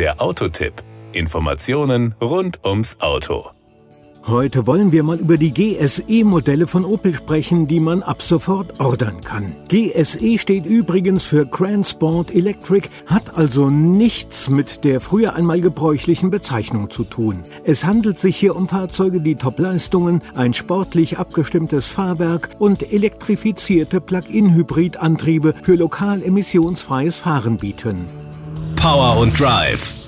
Der Autotipp. Informationen rund ums Auto. Heute wollen wir mal über die GSE-Modelle von Opel sprechen, die man ab sofort ordern kann. GSE steht übrigens für Grand Sport Electric, hat also nichts mit der früher einmal gebräuchlichen Bezeichnung zu tun. Es handelt sich hier um Fahrzeuge, die Top-Leistungen, ein sportlich abgestimmtes Fahrwerk und elektrifizierte Plug-in-Hybrid-Antriebe für lokal emissionsfreies Fahren bieten. Power und Drive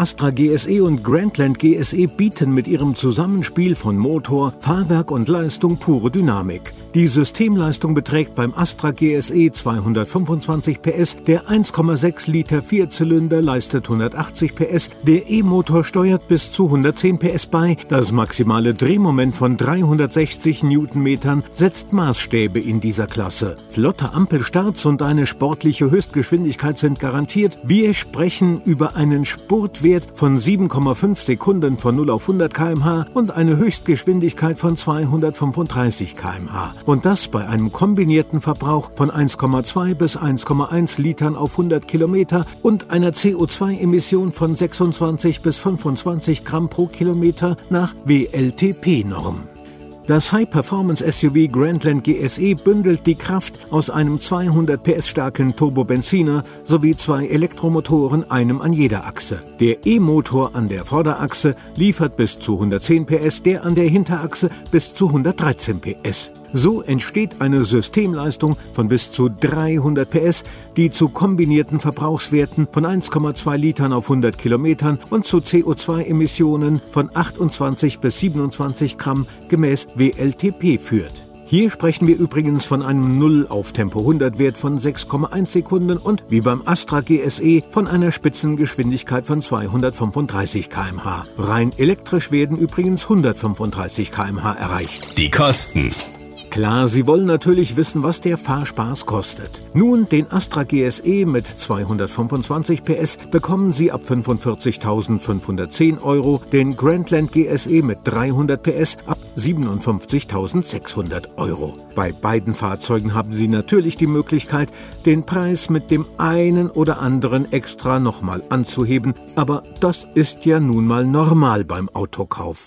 Astra GSE und Grandland GSE bieten mit ihrem Zusammenspiel von Motor, Fahrwerk und Leistung pure Dynamik. Die Systemleistung beträgt beim Astra GSE 225 PS, der 1,6 Liter Vierzylinder leistet 180 PS, der E-Motor steuert bis zu 110 PS bei, das maximale Drehmoment von 360 Newtonmetern setzt Maßstäbe in dieser Klasse. Flotte Ampelstarts und eine sportliche Höchstgeschwindigkeit sind garantiert. Wir sprechen über einen Spurt Richtwert von 7,5 Sekunden von 0 auf 100 km/h und eine Höchstgeschwindigkeit von 235 km/h. Und das bei einem kombinierten Verbrauch von 1,2 bis 1,1 Litern auf 100 Kilometer und einer CO2-Emission von 26 bis 25 Gramm pro Kilometer nach WLTP-Norm. Das High-Performance-SUV Grandland GSE bündelt die Kraft aus einem 200 PS starken Turbobenziner sowie zwei Elektromotoren, einem an jeder Achse. Der E-Motor an der Vorderachse liefert bis zu 110 PS, der an der Hinterachse bis zu 113 PS. So entsteht eine Systemleistung von bis zu 300 PS, die zu kombinierten Verbrauchswerten von 1,2 Litern auf 100 Kilometern und zu CO2-Emissionen von 28 bis 27 Gramm gemäß WLTP führt. Hier sprechen wir übrigens von einem 0 auf Tempo 100 Wert von 6,1 Sekunden und wie beim Astra GSE von einer Spitzengeschwindigkeit von 235 km/h. Rein elektrisch werden übrigens 135 km/h erreicht. Die Kosten. Klar, Sie wollen natürlich wissen, was der Fahrspaß kostet. Nun, den Astra GSE mit 225 PS bekommen Sie ab 45.510 Euro, den Grandland GSE mit 300 PS ab 57.600 Euro. Bei beiden Fahrzeugen haben Sie natürlich die Möglichkeit, den Preis mit dem einen oder anderen extra nochmal anzuheben, aber das ist ja nun mal normal beim Autokauf.